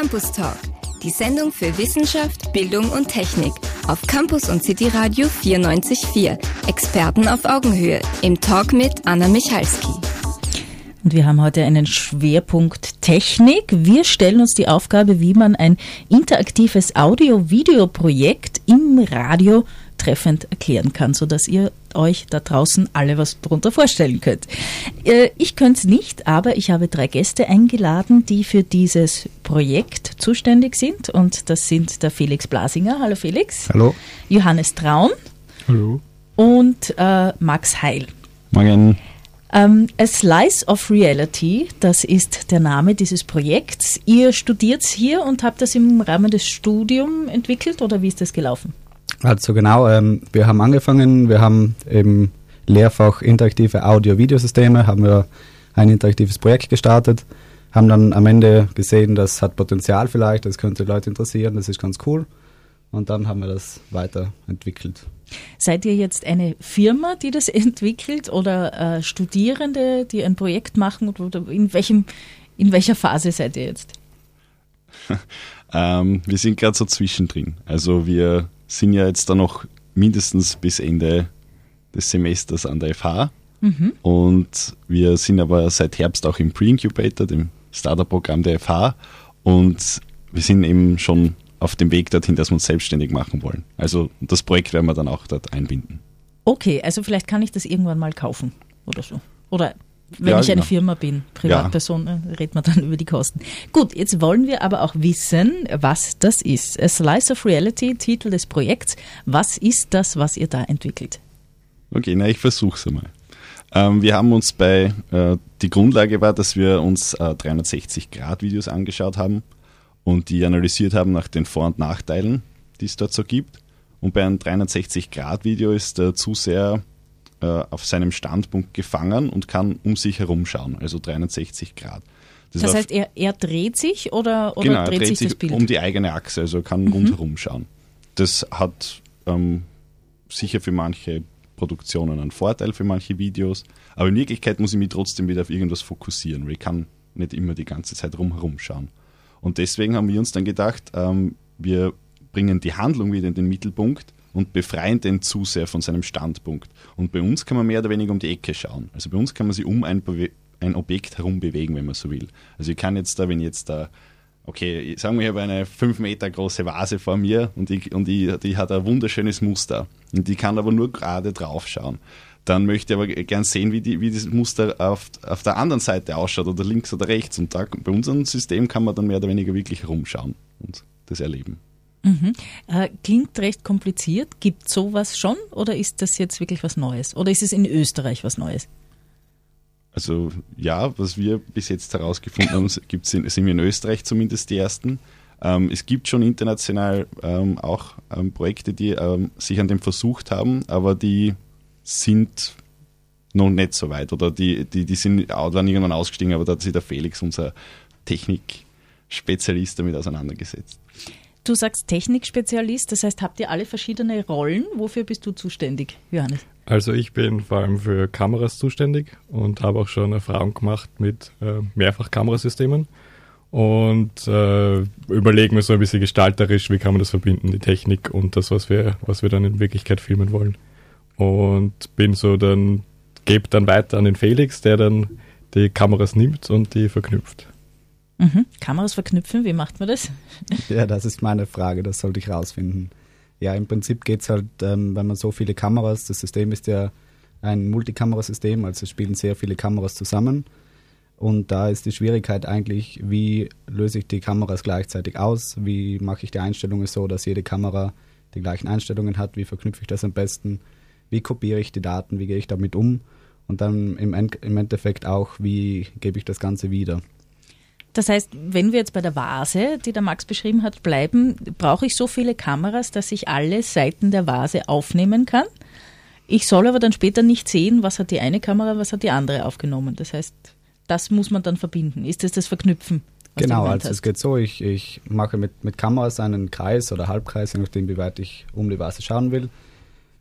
Campus Talk, die Sendung für Wissenschaft, Bildung und Technik auf Campus und City Radio 94.4. Experten auf Augenhöhe im Talk mit Anna Michalski. Und wir haben heute einen Schwerpunkt Technik. Wir stellen uns die Aufgabe, wie man ein interaktives Audio-Video-Projekt im Radio treffend erklären kann, sodass ihr euch da draußen alle was darunter vorstellen könnt. Äh, ich könnte es nicht, aber ich habe drei Gäste eingeladen, die für dieses Projekt zuständig sind. Und das sind der Felix Blasinger. Hallo Felix. Hallo. Johannes Traun. Hallo. Und äh, Max Heil. Morgen. Ähm, A Slice of Reality, das ist der Name dieses Projekts. Ihr studiert hier und habt das im Rahmen des Studiums entwickelt oder wie ist das gelaufen? Also genau, ähm, wir haben angefangen, wir haben im Lehrfach interaktive Audio-Videosysteme, haben wir ein interaktives Projekt gestartet, haben dann am Ende gesehen, das hat Potenzial vielleicht, das könnte Leute interessieren, das ist ganz cool. Und dann haben wir das weiterentwickelt. Seid ihr jetzt eine Firma, die das entwickelt oder äh, Studierende, die ein Projekt machen oder in, welchem, in welcher Phase seid ihr jetzt? ähm, wir sind gerade so zwischendrin. Also wir sind ja jetzt da noch mindestens bis Ende des Semesters an der FH. Mhm. Und wir sind aber seit Herbst auch im Pre-Incubator, dem Startup-Programm der FH. Und wir sind eben schon auf dem Weg dorthin, dass wir uns selbstständig machen wollen. Also das Projekt werden wir dann auch dort einbinden. Okay, also vielleicht kann ich das irgendwann mal kaufen oder so. Oder wenn ja, ich eine genau. Firma bin, Privatperson, ja. Äh, redet man dann über die Kosten. Gut, jetzt wollen wir aber auch wissen, was das ist. A Slice of Reality, Titel des Projekts. Was ist das, was ihr da entwickelt? Okay, na, ich versuche es einmal. Ähm, wir haben uns bei, äh, die Grundlage war, dass wir uns äh, 360-Grad-Videos angeschaut haben und die analysiert haben nach den Vor- und Nachteilen, die es dort so gibt. Und bei einem 360-Grad-Video ist der Zuseher äh, auf seinem Standpunkt gefangen und kann um sich herum schauen, also 360 Grad. Das, das heißt, er, er, dreht sich oder, oder genau, dreht, dreht sich das Bild? um die eigene Achse, also kann mhm. rundherum schauen. Das hat ähm, sicher für manche Produktionen einen Vorteil, für manche Videos, aber in Wirklichkeit muss ich mich trotzdem wieder auf irgendwas fokussieren, weil ich kann nicht immer die ganze Zeit rumherum schauen. Und deswegen haben wir uns dann gedacht, ähm, wir bringen die Handlung wieder in den Mittelpunkt und befreien den zu sehr von seinem Standpunkt. Und bei uns kann man mehr oder weniger um die Ecke schauen. Also bei uns kann man sich um ein, ein Objekt herum bewegen, wenn man so will. Also ich kann jetzt da, wenn jetzt da okay, sagen wir, ich habe eine 5 Meter große Vase vor mir und, ich, und ich, die hat ein wunderschönes Muster und die kann aber nur gerade drauf schauen. Dann möchte ich aber gern sehen, wie, die, wie dieses Muster auf, auf der anderen Seite ausschaut oder links oder rechts. Und da, bei unserem System kann man dann mehr oder weniger wirklich herumschauen und das erleben. Mhm. Äh, klingt recht kompliziert. Gibt sowas schon oder ist das jetzt wirklich was Neues? Oder ist es in Österreich was Neues? Also ja, was wir bis jetzt herausgefunden haben, gibt's in, sind wir in Österreich zumindest die ersten. Ähm, es gibt schon international ähm, auch ähm, Projekte, die ähm, sich an dem versucht haben, aber die sind noch nicht so weit oder die, die, die sind waren irgendwann ausgestiegen, aber da hat sich der Felix, unser Technikspezialist, damit auseinandergesetzt. Du sagst Technikspezialist, das heißt, habt ihr alle verschiedene Rollen? Wofür bist du zuständig, Johannes? Also ich bin vor allem für Kameras zuständig und habe auch schon Erfahrung gemacht mit äh, Mehrfachkamerasystemen und äh, überlegen wir so ein bisschen gestalterisch, wie kann man das verbinden, die Technik und das, was wir, was wir dann in Wirklichkeit filmen wollen. Und bin so dann, gebe dann weiter an den Felix, der dann die Kameras nimmt und die verknüpft. Mhm. Kameras verknüpfen, wie macht man das? Ja, das ist meine Frage, das sollte ich rausfinden. Ja, im Prinzip geht es halt, ähm, wenn man so viele Kameras, das System ist ja ein Multikamerasystem, also spielen sehr viele Kameras zusammen. Und da ist die Schwierigkeit eigentlich, wie löse ich die Kameras gleichzeitig aus? Wie mache ich die Einstellungen so, dass jede Kamera die gleichen Einstellungen hat? Wie verknüpfe ich das am besten? Wie kopiere ich die Daten? Wie gehe ich damit um? Und dann im, im Endeffekt auch, wie gebe ich das Ganze wieder? Das heißt, wenn wir jetzt bei der Vase, die der Max beschrieben hat, bleiben, brauche ich so viele Kameras, dass ich alle Seiten der Vase aufnehmen kann. Ich soll aber dann später nicht sehen, was hat die eine Kamera, was hat die andere aufgenommen. Das heißt, das muss man dann verbinden. Ist das das Verknüpfen? Genau, also hast? es geht so, ich, ich mache mit, mit Kameras einen Kreis oder Halbkreis, je nachdem, wie weit ich um die Vase schauen will,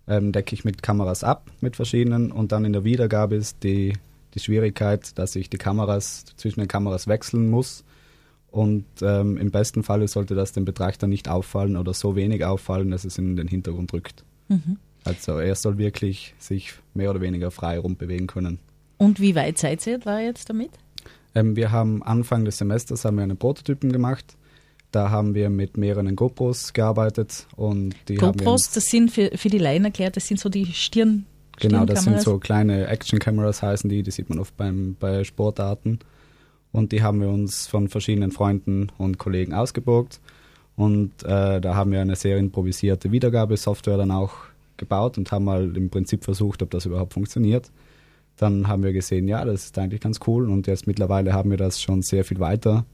ähm, decke ich mit Kameras ab, mit verschiedenen und dann in der Wiedergabe ist die die Schwierigkeit, dass ich die Kameras zwischen den Kameras wechseln muss. Und ähm, im besten Falle sollte das dem Betrachter nicht auffallen oder so wenig auffallen, dass es in den Hintergrund rückt. Mhm. Also er soll wirklich sich mehr oder weniger frei rumbewegen können. Und wie weit seid ihr da jetzt damit? Ähm, wir haben Anfang des Semesters haben wir einen Prototypen gemacht. Da haben wir mit mehreren GoPros gearbeitet und die GoPros, das sind für, für die Laien erklärt, das sind so die Stirn. Genau, das sind so kleine Action-Cameras heißen die, die sieht man oft beim, bei Sportarten. Und die haben wir uns von verschiedenen Freunden und Kollegen ausgeborgt. Und äh, da haben wir eine sehr improvisierte Wiedergabesoftware dann auch gebaut und haben mal im Prinzip versucht, ob das überhaupt funktioniert. Dann haben wir gesehen, ja, das ist eigentlich ganz cool und jetzt mittlerweile haben wir das schon sehr viel weiter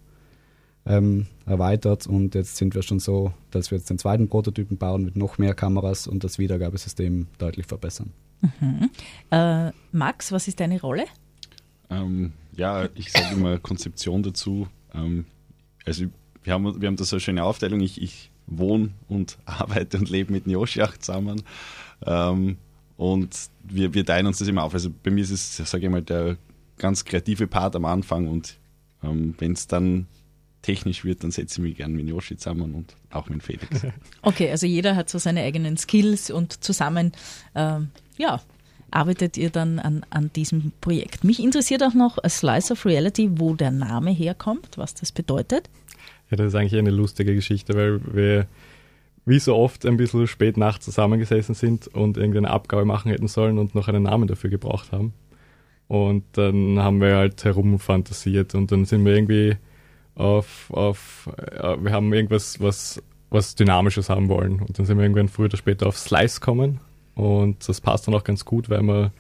ähm, erweitert und jetzt sind wir schon so, dass wir jetzt den zweiten Prototypen bauen mit noch mehr Kameras und das Wiedergabesystem deutlich verbessern. Mhm. Äh, Max, was ist deine Rolle? Ähm, ja, ich sage immer Konzeption dazu. Ähm, also wir haben, wir haben da so eine schöne Aufteilung. Ich, ich wohne und arbeite und lebe mit Njoschach zusammen. Ähm, und wir, wir teilen uns das immer auf. Also bei mir ist es, sage ich mal, der ganz kreative Part am Anfang und ähm, wenn es dann technisch wird, dann setze ich mich gerne mit Yoshi zusammen und auch mit Felix. Okay, also jeder hat so seine eigenen Skills und zusammen, ähm, ja, arbeitet ihr dann an, an diesem Projekt. Mich interessiert auch noch a Slice of Reality, wo der Name herkommt, was das bedeutet. Ja, das ist eigentlich eine lustige Geschichte, weil wir wie so oft ein bisschen spät nachts zusammengesessen sind und irgendeine Abgabe machen hätten sollen und noch einen Namen dafür gebraucht haben. Und dann haben wir halt herumfantasiert und dann sind wir irgendwie auf, auf äh, wir haben irgendwas, was, was Dynamisches haben wollen. Und dann sind wir irgendwann früher oder später auf Slice kommen und das passt dann auch ganz gut, weil man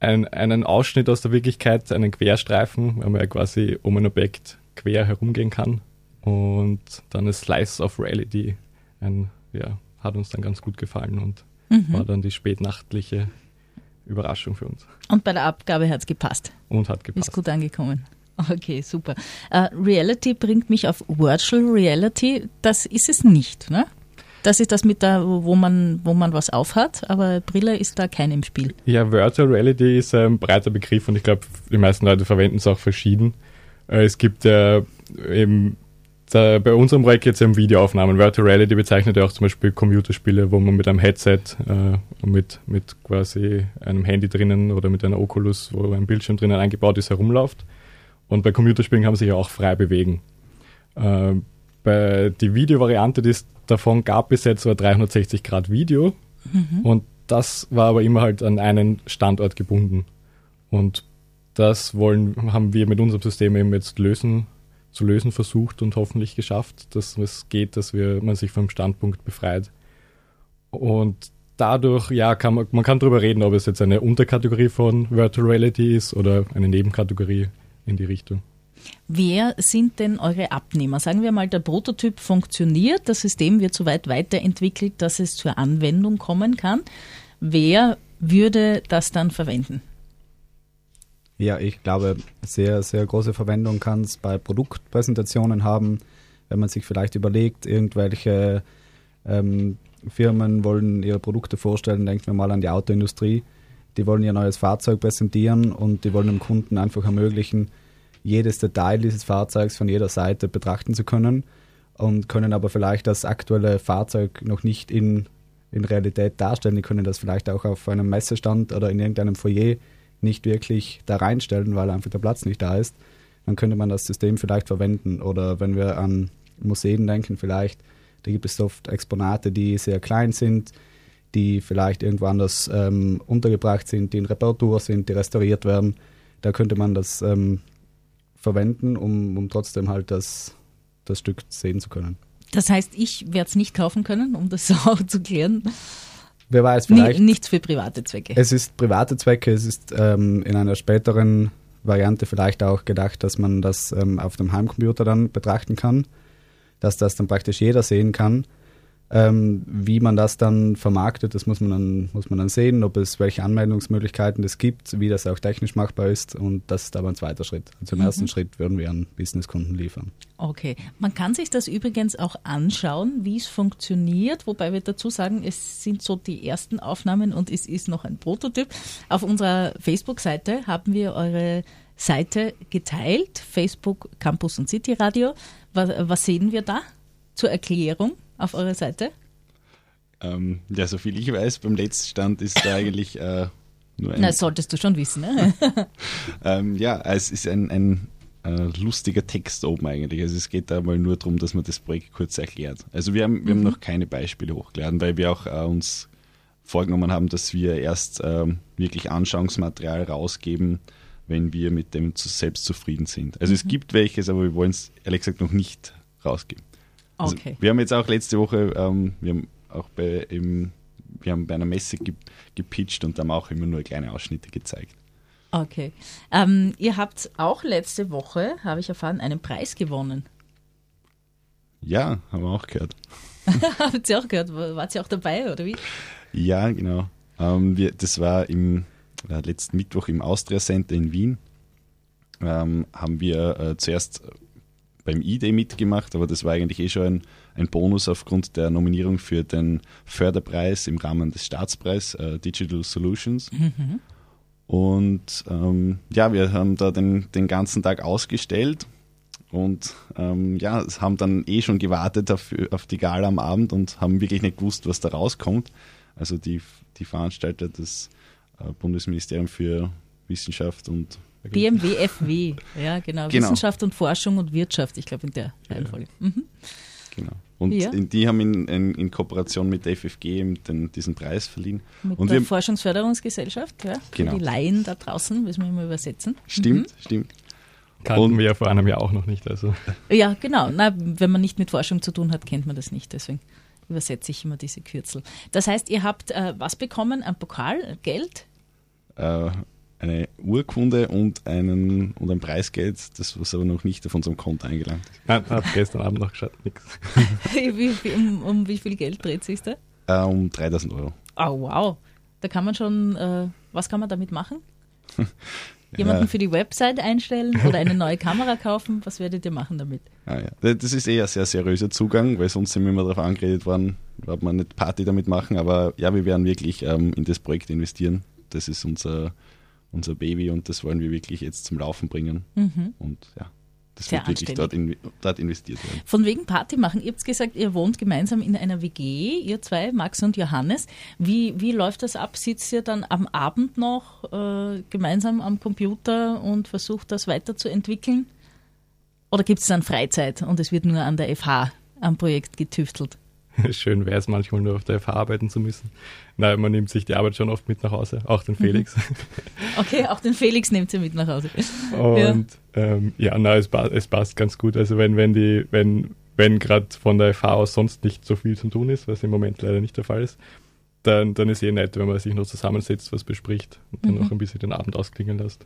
ein, einen Ausschnitt aus der Wirklichkeit, einen Querstreifen, weil man ja quasi um ein Objekt quer herumgehen kann. Und dann ist Slice of Reality ein, ja, hat uns dann ganz gut gefallen und mhm. war dann die spätnachtliche Überraschung für uns. Und bei der Abgabe hat es gepasst. Und hat gepasst. Ist gut angekommen. Okay, super. Uh, Reality bringt mich auf Virtual Reality. Das ist es nicht, ne? Das ist das mit da, wo man, wo man was aufhat, aber Brille ist da kein im Spiel. Ja, Virtual Reality ist ein breiter Begriff und ich glaube, die meisten Leute verwenden es auch verschieden. Äh, es gibt äh, eben da, bei unserem Projekt jetzt um Videoaufnahmen. Virtual Reality bezeichnet ja auch zum Beispiel Computerspiele, wo man mit einem Headset äh, mit, mit quasi einem Handy drinnen oder mit einer Oculus, wo ein Bildschirm drinnen eingebaut ist, herumläuft. Und bei Computerspielen kann man sich ja auch frei bewegen. Äh, bei die Videovariante, die es davon gab bis jetzt, war 360 Grad Video. Mhm. Und das war aber immer halt an einen Standort gebunden. Und das wollen, haben wir mit unserem System eben jetzt lösen zu lösen versucht und hoffentlich geschafft, dass es geht, dass wir, man sich vom Standpunkt befreit. Und dadurch, ja, kann man, man kann darüber reden, ob es jetzt eine Unterkategorie von Virtual Reality ist oder eine Nebenkategorie in die Richtung. Wer sind denn eure Abnehmer? Sagen wir mal, der Prototyp funktioniert, das System wird so weit weiterentwickelt, dass es zur Anwendung kommen kann. Wer würde das dann verwenden? Ja, ich glaube, sehr, sehr große Verwendung kann es bei Produktpräsentationen haben, wenn man sich vielleicht überlegt, irgendwelche ähm, Firmen wollen ihre Produkte vorstellen, denken wir mal an die Autoindustrie, die wollen ihr neues Fahrzeug präsentieren und die wollen dem Kunden einfach ermöglichen, jedes Detail dieses Fahrzeugs von jeder Seite betrachten zu können und können aber vielleicht das aktuelle Fahrzeug noch nicht in, in Realität darstellen. Die können das vielleicht auch auf einem Messestand oder in irgendeinem Foyer nicht wirklich da reinstellen, weil einfach der Platz nicht da ist, dann könnte man das System vielleicht verwenden. Oder wenn wir an Museen denken, vielleicht, da gibt es oft Exponate, die sehr klein sind, die vielleicht irgendwo anders ähm, untergebracht sind, die in Reparatur sind, die restauriert werden. Da könnte man das ähm, verwenden, um, um trotzdem halt das, das Stück sehen zu können. Das heißt, ich werde es nicht kaufen können, um das auch zu klären. Wer weiß, vielleicht. Nichts für private Zwecke. Es ist private Zwecke, es ist ähm, in einer späteren Variante vielleicht auch gedacht, dass man das ähm, auf dem Heimcomputer dann betrachten kann, dass das dann praktisch jeder sehen kann. Ähm, wie man das dann vermarktet, das muss man, dann, muss man dann sehen, ob es welche Anmeldungsmöglichkeiten es gibt, wie das auch technisch machbar ist und das ist aber ein zweiter Schritt. Also im mhm. ersten Schritt würden wir an Businesskunden liefern. Okay, man kann sich das übrigens auch anschauen, wie es funktioniert, wobei wir dazu sagen, es sind so die ersten Aufnahmen und es ist noch ein Prototyp. Auf unserer Facebook-Seite haben wir eure Seite geteilt, Facebook Campus und City Radio. Was, was sehen wir da zur Erklärung auf eurer Seite? Ähm, ja, so viel ich weiß, beim letzten Stand ist da eigentlich äh, nur ein. Na, solltest du schon wissen, ne? ähm, ja, es ist ein, ein äh, lustiger Text oben eigentlich. Also es geht da mal nur darum, dass man das Projekt kurz erklärt. Also wir haben, wir haben noch keine Beispiele hochgeladen, weil wir auch äh, uns vorgenommen haben, dass wir erst ähm, wirklich Anschauungsmaterial rausgeben, wenn wir mit dem zu, selbst zufrieden sind. Also es gibt welches, aber wir wollen es ehrlich gesagt noch nicht rausgeben. Also Okay. Wir haben jetzt auch letzte Woche, ähm, wir haben auch bei, im, wir haben bei einer Messe ge gepitcht und haben auch immer nur kleine Ausschnitte gezeigt. Okay. Ähm, ihr habt auch letzte Woche, habe ich erfahren, einen Preis gewonnen. Ja, haben wir auch gehört. Habt ihr auch gehört? Wart ihr auch dabei oder wie? Ja, genau. Ähm, wir, das war im äh, letzten Mittwoch im Austria Center in Wien. Ähm, haben wir äh, zuerst beim ID mitgemacht, aber das war eigentlich eh schon ein, ein Bonus aufgrund der Nominierung für den Förderpreis im Rahmen des Staatspreis äh, Digital Solutions. Und ähm, ja, wir haben da den, den ganzen Tag ausgestellt und ähm, ja, haben dann eh schon gewartet auf, auf die Gala am Abend und haben wirklich nicht gewusst, was da rauskommt. Also die, die Veranstalter, das äh, Bundesministerium für Wissenschaft und BMWFW, ja genau. Genau. Wissenschaft und Forschung und Wirtschaft, ich glaube in der Reihenfolge. Mhm. genau. Und Ja. die haben in, in, in Kooperation mit der FFG eben den, diesen Preis verliehen. Mit und der wir, Forschungsförderungsgesellschaft, ja, für Genau. die Laien da draußen, müssen wir immer übersetzen. stimmt, stimmt. Kannten Und- wir ja vor einem Jahr auch noch nicht. Also Ja, genau. Na, wenn man nicht mit Forschung zu tun hat, kennt man das nicht. Deswegen übersetze ich immer diese Kürzel. Das heißt, ihr habt äh, was bekommen? Ein Pokal, Geld? Äh, eine Urkunde und, einen, und ein Preisgeld, das was aber noch nicht auf unserem Konto eingelangt ist. Nein, hab gestern Abend noch geschaut, wie, um, um wie viel Geld dreht sich da? Äh, um 3000 Euro. Oh, wow. Da kann man schon, äh, was kann man damit machen? Jemanden Ja. für die Website einstellen oder eine neue Kamera kaufen? Was werdet ihr machen damit? Ah, ja. Das ist eher ein sehr seriöser Zugang, weil sonst sind wir immer darauf angeredet worden, ob wir nicht Party damit machen. Aber ja, wir werden wirklich ähm, in das Projekt investieren. Das ist unser, unser Baby und das wollen wir wirklich jetzt zum Laufen bringen. Und ja, das Sehr wird wirklich dort, in, dort investiert werden. Von wegen Party machen. Ihr habt gesagt, ihr wohnt gemeinsam in einer WG, ihr zwei, Max und Johannes. Wie, wie läuft das ab? Sitzt ihr dann am Abend noch äh, gemeinsam am Computer und versucht das weiterzuentwickeln? Oder gibt es dann Freizeit und es wird nur an der FH am Projekt getüftelt? Schön wäre es manchmal nur auf der FH arbeiten zu müssen. Nein, man nimmt sich die Arbeit schon oft mit nach Hause, auch den Felix. Okay, auch den Felix nehmt ihr mit nach Hause. Und ähm, ja, na, es, es passt ganz gut. Also wenn, wenn die, wenn, wenn gerade von der FH aus sonst nicht so viel zu tun ist, was im Moment leider nicht der Fall ist, dann, dann ist eh nett, wenn man sich noch zusammensetzt, was bespricht und dann noch ein bisschen den Abend ausklingen lässt.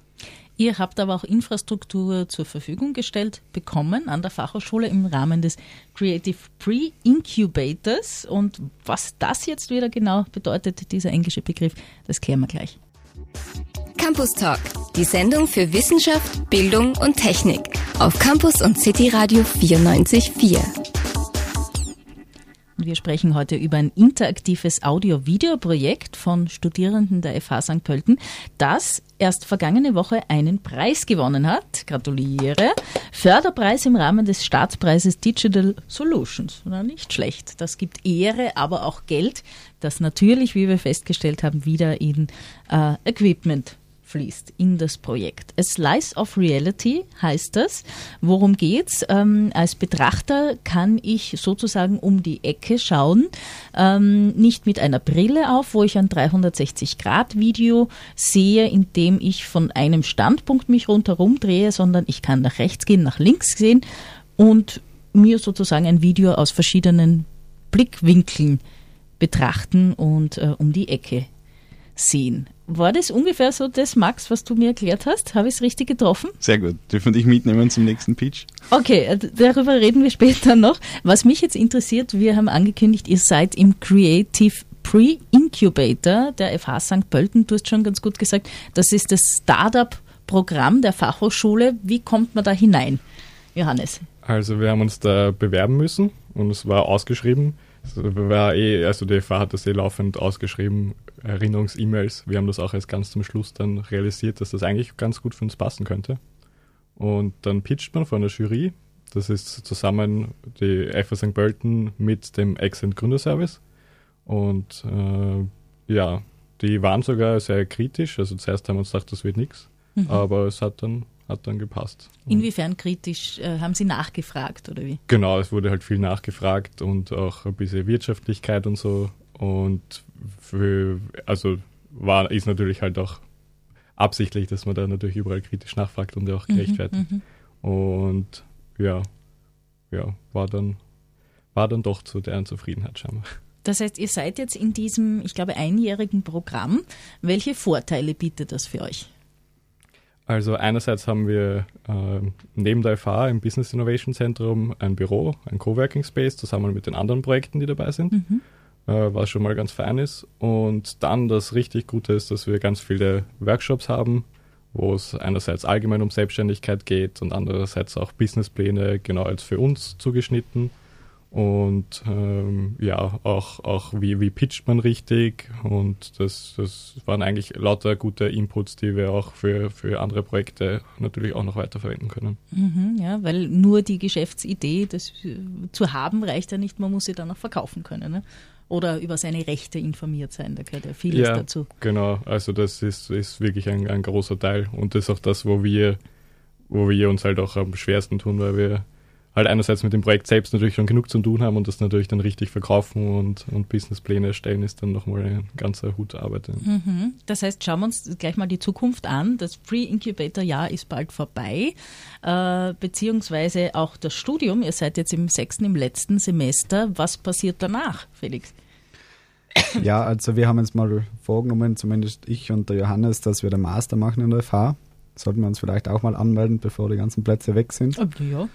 Ihr habt aber auch Infrastruktur zur Verfügung gestellt bekommen an der Fachhochschule im Rahmen des Creative Pre-Incubators. Und was das jetzt wieder genau bedeutet, dieser englische Begriff, das klären wir gleich. Campus Talk, die Sendung für Wissenschaft, Bildung und Technik auf Campus und City Radio 94.4. Wir sprechen heute über ein interaktives Audio-Video-Projekt von Studierenden der FH St. Pölten, das erst vergangene Woche einen Preis gewonnen hat. Gratuliere. Förderpreis im Rahmen des Staatspreises Digital Solutions. Na, nicht schlecht. Das gibt Ehre, aber auch Geld, das natürlich, wie wir festgestellt haben, wieder in äh, Equipment fließt in das Projekt. A Slice of Reality heißt das. Worum geht's? Ähm, als Betrachter kann ich sozusagen um die Ecke schauen, ähm, nicht mit einer Brille auf, wo ich ein 360-Grad-Video sehe, in dem ich von einem Standpunkt mich rundherum drehe, sondern ich kann nach rechts gehen, nach links sehen und mir sozusagen ein Video aus verschiedenen Blickwinkeln betrachten und äh, um die Ecke sehen. War das ungefähr so das, Max, was du mir erklärt hast? Habe ich es richtig getroffen? Sehr gut. Dürfen wir dich mitnehmen zum nächsten Pitch? Okay, äh, darüber reden wir später noch. Was mich jetzt interessiert, wir haben angekündigt, ihr seid im Creative Pre-Incubator der FH St. Pölten. Du hast schon ganz gut gesagt, das ist das Startup-Programm der Fachhochschule. Wie kommt man da hinein Johannes? Also wir haben uns da bewerben müssen und es war ausgeschrieben. War eh, also die FH hat das eh laufend ausgeschrieben, Erinnerungs-E-Mails. Wir haben das auch erst ganz zum Schluss dann realisiert, dass das eigentlich ganz gut für uns passen könnte. Und dann pitcht man von der Jury. Das ist zusammen die FA St. Pölten mit dem Accent Gründerservice. Und äh, ja, die waren sogar sehr kritisch. Also zuerst haben wir uns gedacht, das wird nichts. Mhm. Aber es hat dann, hat dann gepasst. Inwiefern kritisch? Äh, haben Sie nachgefragt oder wie? Genau, es wurde halt viel nachgefragt und auch ein bisschen Wirtschaftlichkeit und so. Und für, also war, ist natürlich halt auch absichtlich, dass man da natürlich überall kritisch nachfragt und auch mhm, gerechtfertigt. Mhm, und ja, ja, war dann, war dann doch zu deren Zufriedenheit scheinbar. Das heißt, ihr seid jetzt in diesem, ich glaube, einjährigen Programm. Welche Vorteile bietet das für euch? Also einerseits haben wir äh, neben der FH im Business Innovation Zentrum ein Büro, ein Coworking Space, zusammen mit den anderen Projekten, die dabei sind, mhm. äh, was schon mal ganz fein ist. Und dann das richtig Gute ist, dass wir ganz viele Workshops haben, wo es einerseits allgemein um Selbstständigkeit geht und andererseits auch Businesspläne genau als für uns zugeschnitten und ähm, ja, auch, auch wie, wie pitcht man richtig und das, das waren eigentlich lauter gute Inputs, die wir auch für, für andere Projekte natürlich auch noch weiterverwenden können. Mhm, ja, weil nur die Geschäftsidee das zu haben reicht ja nicht, man muss sie dann auch verkaufen können. Ne? Oder über seine Rechte informiert sein, da gehört ja vieles ja, dazu. Genau, also das ist, ist wirklich ein, ein großer Teil und das ist auch das, wo wir, wo wir uns halt auch am schwersten tun, weil wir halt einerseits mit dem Projekt selbst natürlich schon genug zu tun haben und das natürlich dann richtig verkaufen und, und Businesspläne erstellen, ist dann nochmal ein ganzer Hut Arbeit. Mhm. Das heißt, schauen wir uns gleich mal die Zukunft an. Das Pre-Incubator-Jahr ist bald vorbei, äh, beziehungsweise auch das Studium. Ihr seid jetzt im sechsten, im letzten Semester. Was passiert danach, Felix? Ja, also wir haben uns mal vorgenommen, zumindest ich und der Johannes, dass wir den Master machen in der FH. Sollten wir uns vielleicht auch mal anmelden, bevor die ganzen Plätze weg sind. Ja.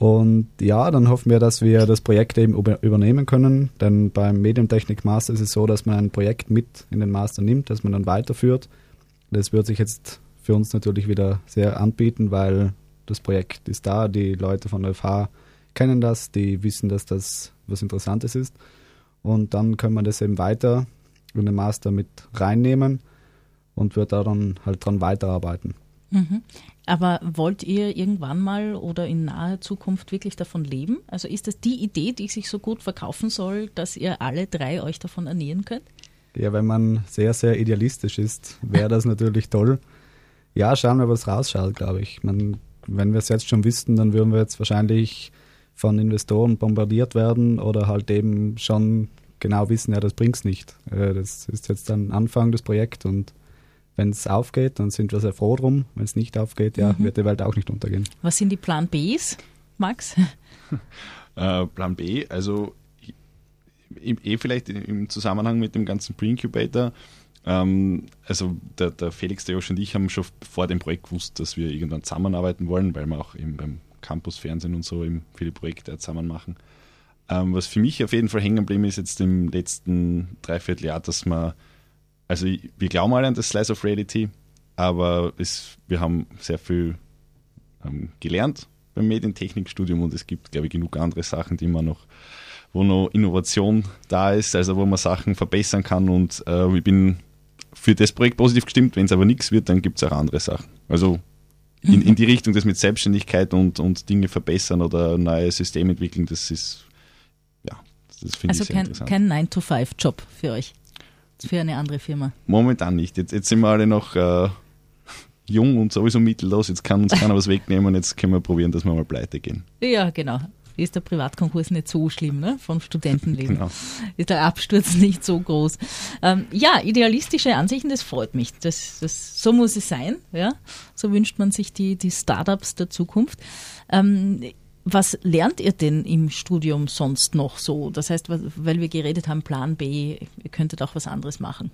Und ja, dann hoffen wir, dass wir das Projekt eben übernehmen können. Denn beim Medientechnik Master ist es so, dass man ein Projekt mit in den Master nimmt, das man dann weiterführt. Das wird sich jetzt für uns natürlich wieder sehr anbieten, weil das Projekt ist da, die Leute von der FH kennen das, die wissen, dass das was Interessantes ist. Und dann können wir das eben weiter in den Master mit reinnehmen und wird da dann halt dran weiterarbeiten. Mhm. Aber wollt ihr irgendwann mal oder in naher Zukunft wirklich davon leben? Also ist das die Idee, die sich so gut verkaufen soll, dass ihr alle drei euch davon ernähren könnt? Ja, wenn man sehr, sehr idealistisch ist, wäre das natürlich toll. Ja, schauen wir, was rausschaut, glaube ich. Man, wenn wir es jetzt schon wüssten, dann würden wir jetzt wahrscheinlich von Investoren bombardiert werden oder halt eben schon genau wissen, ja, das bringt es nicht. Äh, das ist jetzt ein Anfang des Projekts und wenn es aufgeht, dann sind wir sehr froh drum. Wenn es nicht aufgeht, ja, mhm. wird die Welt auch nicht untergehen. Was sind die Plan Bs, Max? äh, Plan B, also eh vielleicht im Zusammenhang mit dem ganzen Pre-Incubator. Ähm, also der, der, Felix, der Josh und ich haben schon vor dem Projekt gewusst, dass wir irgendwann zusammenarbeiten wollen, weil wir auch eben beim Campus Fernsehen und so eben viele Projekte zusammen machen. Ähm, was für mich auf jeden Fall hängen geblieben ist jetzt im letzten Dreivierteljahr, dass man also wir glauben alle an das Slice of Reality, aber es, wir haben sehr viel ähm, gelernt beim Medientechnikstudium und es gibt, glaube ich, genug andere Sachen, die man noch, wo noch Innovation da ist, also wo man Sachen verbessern kann und äh, ich bin für das Projekt positiv gestimmt. Wenn es aber nichts wird, dann gibt es auch andere Sachen. Also in, in die Richtung, das mit Selbstständigkeit und, und Dinge verbessern oder neue Systeme entwickeln, das ist, ja, das finde also ich sehr kein, interessant. kein 9-to-5-Job für euch für eine andere Firma? Momentan nicht. Jetzt, jetzt sind wir alle noch äh, jung und sowieso mittellos. Jetzt kann uns keiner was wegnehmen. Jetzt können wir probieren, dass wir mal pleite gehen. Ja, genau. Ist der Privatkonkurs nicht so schlimm, ne? Vom Studentenleben. Genau. Ist der Absturz nicht so groß. Ähm, ja, idealistische Ansichten, das freut mich. Das, das, so muss es sein, ja. So wünscht man sich die, die Startups der Zukunft. Ähm, was lernt ihr denn im Studium sonst noch so? Das heißt, weil wir geredet haben, Plan B, ihr könntet auch was anderes machen.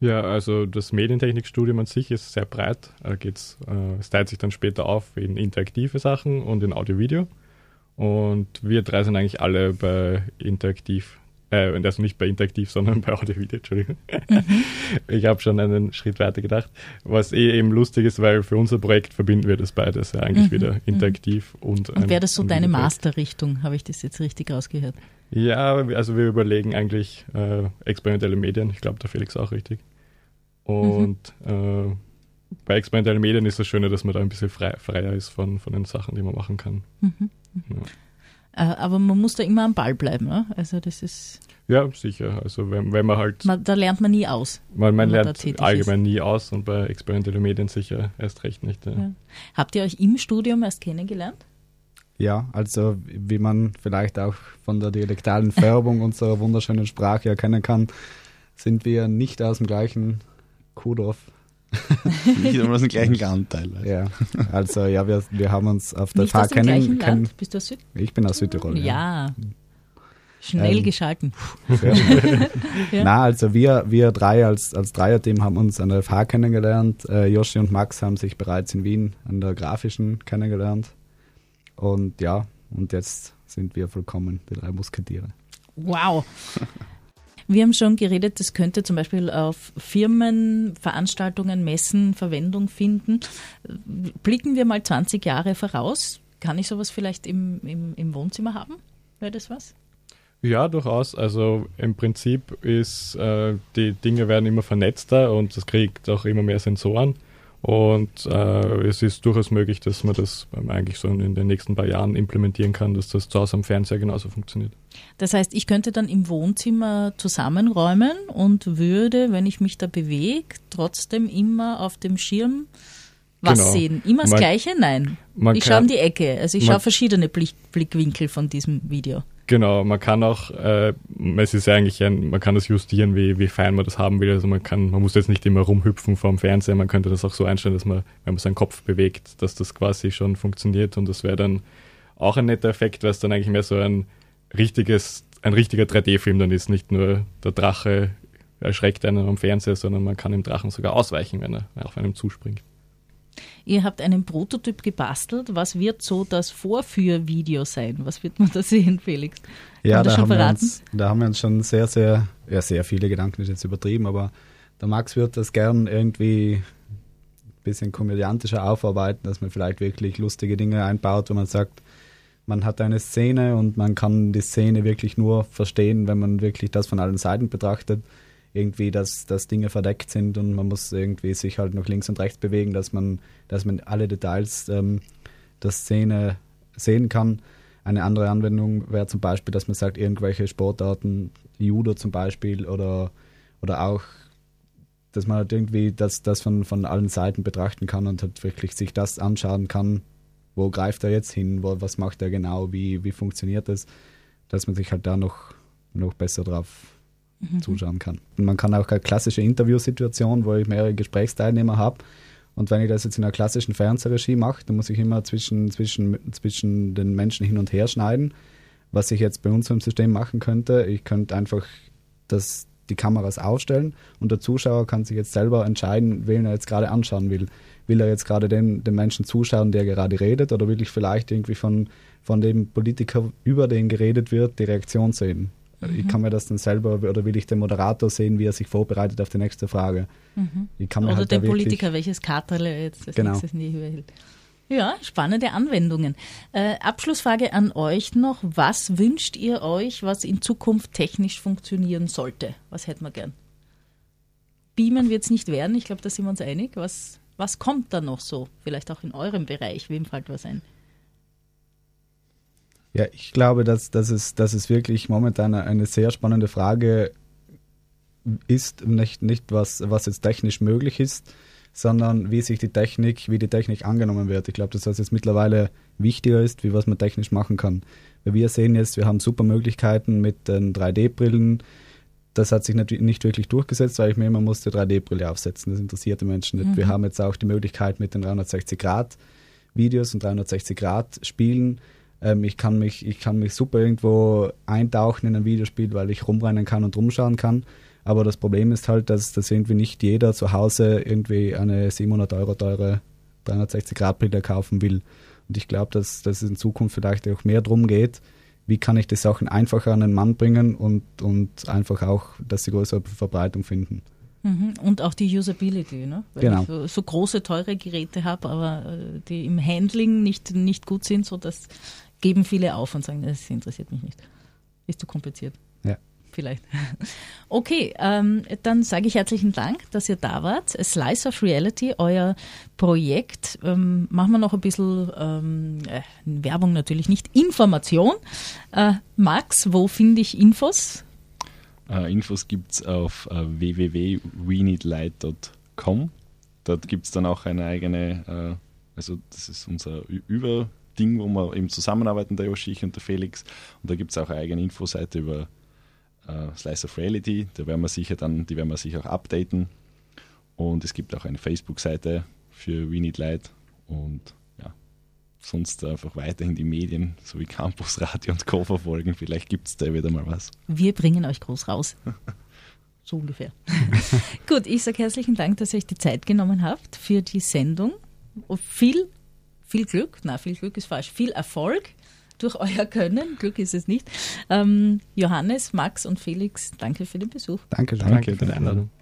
Ja, also das Medientechnikstudium an sich ist sehr breit. Geht's, äh, es teilt sich dann später auf in interaktive Sachen und in Audio-Video. Und wir drei sind eigentlich alle bei interaktiv Äh, also nicht bei Interaktiv, sondern bei Audio-Video, Entschuldigung. Mhm. Ich habe schon einen Schritt weiter gedacht. Was eh eben lustig ist, weil für unser Projekt verbinden wir das beides ja eigentlich mhm. wieder mhm. interaktiv und. Und wäre das so deine Masterrichtung? Habe ich das jetzt richtig rausgehört? Ja, also wir überlegen eigentlich äh, experimentelle Medien. Ich glaube, der Felix auch richtig. Und mhm. äh, bei experimentellen Medien ist das Schöne, dass man da ein bisschen frei, freier ist von, von den Sachen, die man machen kann. Mhm. Ja. Äh, aber man muss da immer am Ball bleiben, ne? Also das ist. Ja, sicher. Also wenn, wenn man halt. Man, da lernt man nie aus. Man, man lernt allgemein ist. nie aus und bei experimentellen Medien sicher erst recht nicht. Ja. Ja. Habt ihr euch im Studium erst kennengelernt? Ja, also wie man vielleicht auch von der dialektalen Färbung unserer wunderschönen Sprache erkennen kann, sind wir nicht aus dem gleichen Kuhdorf. Nicht aus dem gleichen Anteil. Ja, also ja, wir, wir haben uns auf der Fahrt kennen. Kenn, Bist du aus Süd? Ich bin aus Südtirol. Ja. ja. Schnell ähm, geschalten. ja. Na, also wir, wir drei als, als Dreierteam haben uns an der FH kennengelernt. Äh, Joshi und Max haben sich bereits in Wien an der Grafischen kennengelernt. Und ja, und jetzt sind wir vollkommen die drei Musketiere. Wow. Wir haben schon geredet, das könnte zum Beispiel auf Firmen, Veranstaltungen, Messen Verwendung finden. Blicken wir mal 20 Jahre voraus. Kann ich sowas vielleicht im, im, im Wohnzimmer haben? Wäre das was? Ja, durchaus. Also im Prinzip ist, äh, die Dinge werden immer vernetzter und es kriegt auch immer mehr Sensoren. Und äh, es ist durchaus möglich, dass man das eigentlich so in den nächsten paar Jahren implementieren kann, dass das zu Hause am Fernseher genauso funktioniert. Das heißt, ich könnte dann im Wohnzimmer zusammenräumen und würde, wenn ich mich da bewege, trotzdem immer auf dem Schirm was genau. sehen. Immer das man, Gleiche? Nein. ich schaue um die Ecke. Also ich schaue verschiedene Blick, Blickwinkel von diesem Video. Genau, man kann auch, äh, es ist eigentlich ein, man kann das justieren, wie, wie fein man das haben will. Also man kann, man muss jetzt nicht immer rumhüpfen vom Fernseher, man könnte das auch so einstellen, dass man, wenn man seinen Kopf bewegt, dass das quasi schon funktioniert und das wäre dann auch ein netter Effekt, weil es dann eigentlich mehr so ein richtiges, ein richtiger 3D-Film dann ist, nicht nur der Drache erschreckt einen am Fernseher, sondern man kann dem Drachen sogar ausweichen, wenn er auf einem zuspringt. Ihr habt einen Prototyp gebastelt. Was wird so das Vorführvideo sein? Was wird man da sehen, Felix? Kann ja, da haben, uns, da haben, wir uns, schon sehr, sehr, ja, sehr viele Gedanken, ist jetzt übertrieben, aber der Max wird das gern irgendwie ein bisschen komödiantischer aufarbeiten, dass man vielleicht wirklich lustige Dinge einbaut, wo man sagt, man hat eine Szene und man kann die Szene wirklich nur verstehen, wenn man wirklich das von allen Seiten betrachtet irgendwie, dass, dass Dinge verdeckt sind und man muss irgendwie sich halt noch links und rechts bewegen, dass man, dass man alle Details ähm, der Szene sehen kann. Eine andere Anwendung wäre zum Beispiel, dass man sagt, irgendwelche Sportarten, Judo zum Beispiel oder, oder auch, dass man halt irgendwie das, das von, von allen Seiten betrachten kann und halt wirklich sich das anschauen kann, wo greift er jetzt hin, wo, was macht er genau, wie, wie funktioniert das, dass man sich halt da noch, noch besser drauf mhm. zuschauen kann. Und man kann auch eine klassische Interviewsituation, wo ich mehrere Gesprächsteilnehmer habe. Und wenn ich das jetzt in einer klassischen Fernsehregie mache, dann muss ich immer zwischen, zwischen, zwischen den Menschen hin und her schneiden. Was ich jetzt bei uns im System machen könnte, ich könnte einfach das, die Kameras aufstellen und der Zuschauer kann sich jetzt selber entscheiden, wen er jetzt gerade anschauen will. Will er jetzt gerade den, den Menschen zuschauen, der gerade redet, oder will ich vielleicht irgendwie von, von dem Politiker, über den geredet wird, die Reaktion sehen? Ich kann mir das dann selber, oder will ich den Moderator sehen, wie er sich vorbereitet auf die nächste Frage. Mhm. oder halt den Politiker, welches Karterle jetzt als genau. nächstes nie überhält. Ja, spannende Anwendungen. Äh, Abschlussfrage an euch noch. Was wünscht ihr euch, was in Zukunft technisch funktionieren sollte? Was hätten wir gern? Beamen wird es nicht werden, ich glaube, da sind wir uns einig. Was, was kommt da noch so? Vielleicht auch in eurem Bereich, wem fällt was ein? Ja, ich glaube, dass, dass, es, dass es wirklich momentan eine sehr spannende Frage ist, nicht, nicht was, was jetzt technisch möglich ist, sondern wie sich die Technik, wie die Technik angenommen wird. Ich glaube, dass das jetzt mittlerweile wichtiger ist, wie was man technisch machen kann. Weil wir sehen jetzt, wir haben super Möglichkeiten mit den 3D-Brillen. Das hat sich natürlich nicht wirklich durchgesetzt, weil ich mir immer musste 3D-Brille aufsetzen. Das interessiert die Menschen nicht. Mhm. Wir haben jetzt auch die Möglichkeit mit den 360 Grad Videos und 360 Grad Spielen ähm, ich, kann mich, ich kann mich super irgendwo eintauchen in ein Videospiel, weil ich rumrennen kann und rumschauen kann. Aber das Problem ist halt, dass, dass irgendwie nicht jeder zu Hause irgendwie eine 700 Euro teure 360-Grad-Brille kaufen will. Und ich glaube, dass, dass es in Zukunft vielleicht auch mehr darum geht, wie kann ich die Sachen einfacher an den Mann bringen und, und einfach auch, dass sie größere Verbreitung finden. Mhm. Und auch die Usability, ne? Weil genau. ich so große, teure Geräte habe, aber äh, die im Handling nicht, nicht gut sind, so das geben viele auf und sagen, das interessiert mich nicht. Ist zu kompliziert. Ja. Vielleicht. Okay, ähm, dann sage ich herzlichen Dank, dass ihr da wart. A Slice of Reality, euer Projekt. Ähm, machen wir noch ein bisschen ähm, äh, Werbung natürlich nicht, Information. Äh, Max, wo finde ich Infos? Äh, Infos gibt es auf äh, www.weneedlight.com. Dort gibt es dann auch eine eigene, äh, also das ist unser Ü- Überding, wo wir eben zusammenarbeiten, der Yoshi, ich und der Felix. Und da gibt es auch eine eigene Infoseite über äh, Slice of Reality. Da werden wir sicher dann, die werden wir sicher auch updaten. Und es gibt auch eine Facebook-Seite für We Need Light. Und ja, sonst einfach weiterhin die Medien, so wie Campus, Radio und Co. verfolgen. Vielleicht gibt es da wieder mal was. Wir bringen euch groß raus. So ungefähr. Gut, ich sage herzlichen Dank, dass ihr euch die Zeit genommen habt für die Sendung. Viel, viel Glück, na, viel Glück ist falsch, viel Erfolg durch euer Können. Glück ist es nicht. Ähm, Johannes, Max und Felix, danke für den Besuch. Danke, Danke für die Einladung.